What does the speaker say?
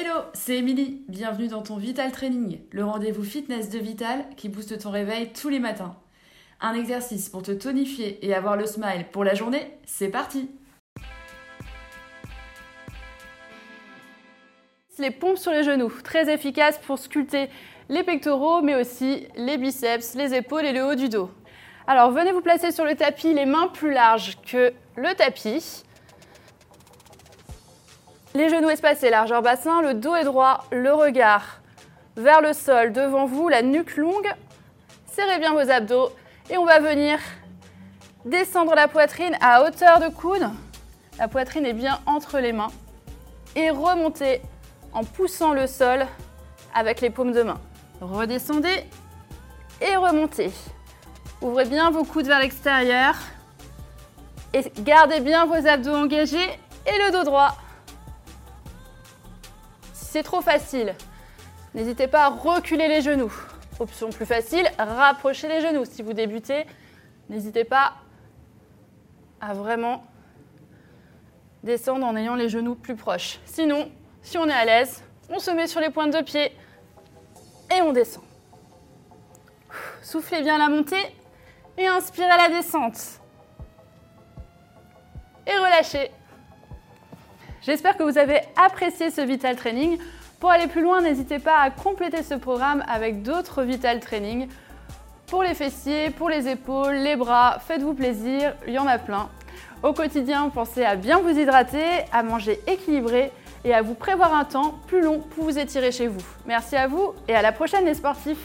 Hello, c'est Émilie. Bienvenue dans ton Vital Training, le rendez-vous fitness de Vital qui booste ton réveil tous les matins. Un exercice pour te tonifier et avoir le smile pour la journée, c'est parti Les pompes sur les genoux, très efficaces pour sculpter les pectoraux, mais aussi les biceps, les épaules et le haut du dos. Alors venez vous placer sur le tapis, les mains plus larges que le tapis. Les genoux espacés, largeur bassin, le dos est droit, le regard vers le sol devant vous, la nuque longue. Serrez bien vos abdos et on va venir descendre la poitrine à hauteur de coude. La poitrine est bien entre les mains. Et remonter en poussant le sol avec les paumes de main. Redescendez et remontez. Ouvrez bien vos coudes vers l'extérieur et gardez bien vos abdos engagés et le dos droit c'est trop facile, n'hésitez pas à reculer les genoux. Option plus facile, rapprocher les genoux. Si vous débutez, n'hésitez pas à vraiment descendre en ayant les genoux plus proches. Sinon, si on est à l'aise, on se met sur les pointes de pied et on descend. Soufflez bien la montée et inspirez la descente. Et relâchez. J'espère que vous avez apprécié ce Vital Training. Pour aller plus loin, n'hésitez pas à compléter ce programme avec d'autres Vital Training pour les fessiers, pour les épaules, les bras. Faites-vous plaisir, il y en a plein. Au quotidien, pensez à bien vous hydrater, à manger équilibré et à vous prévoir un temps plus long pour vous étirer chez vous. Merci à vous et à la prochaine les sportifs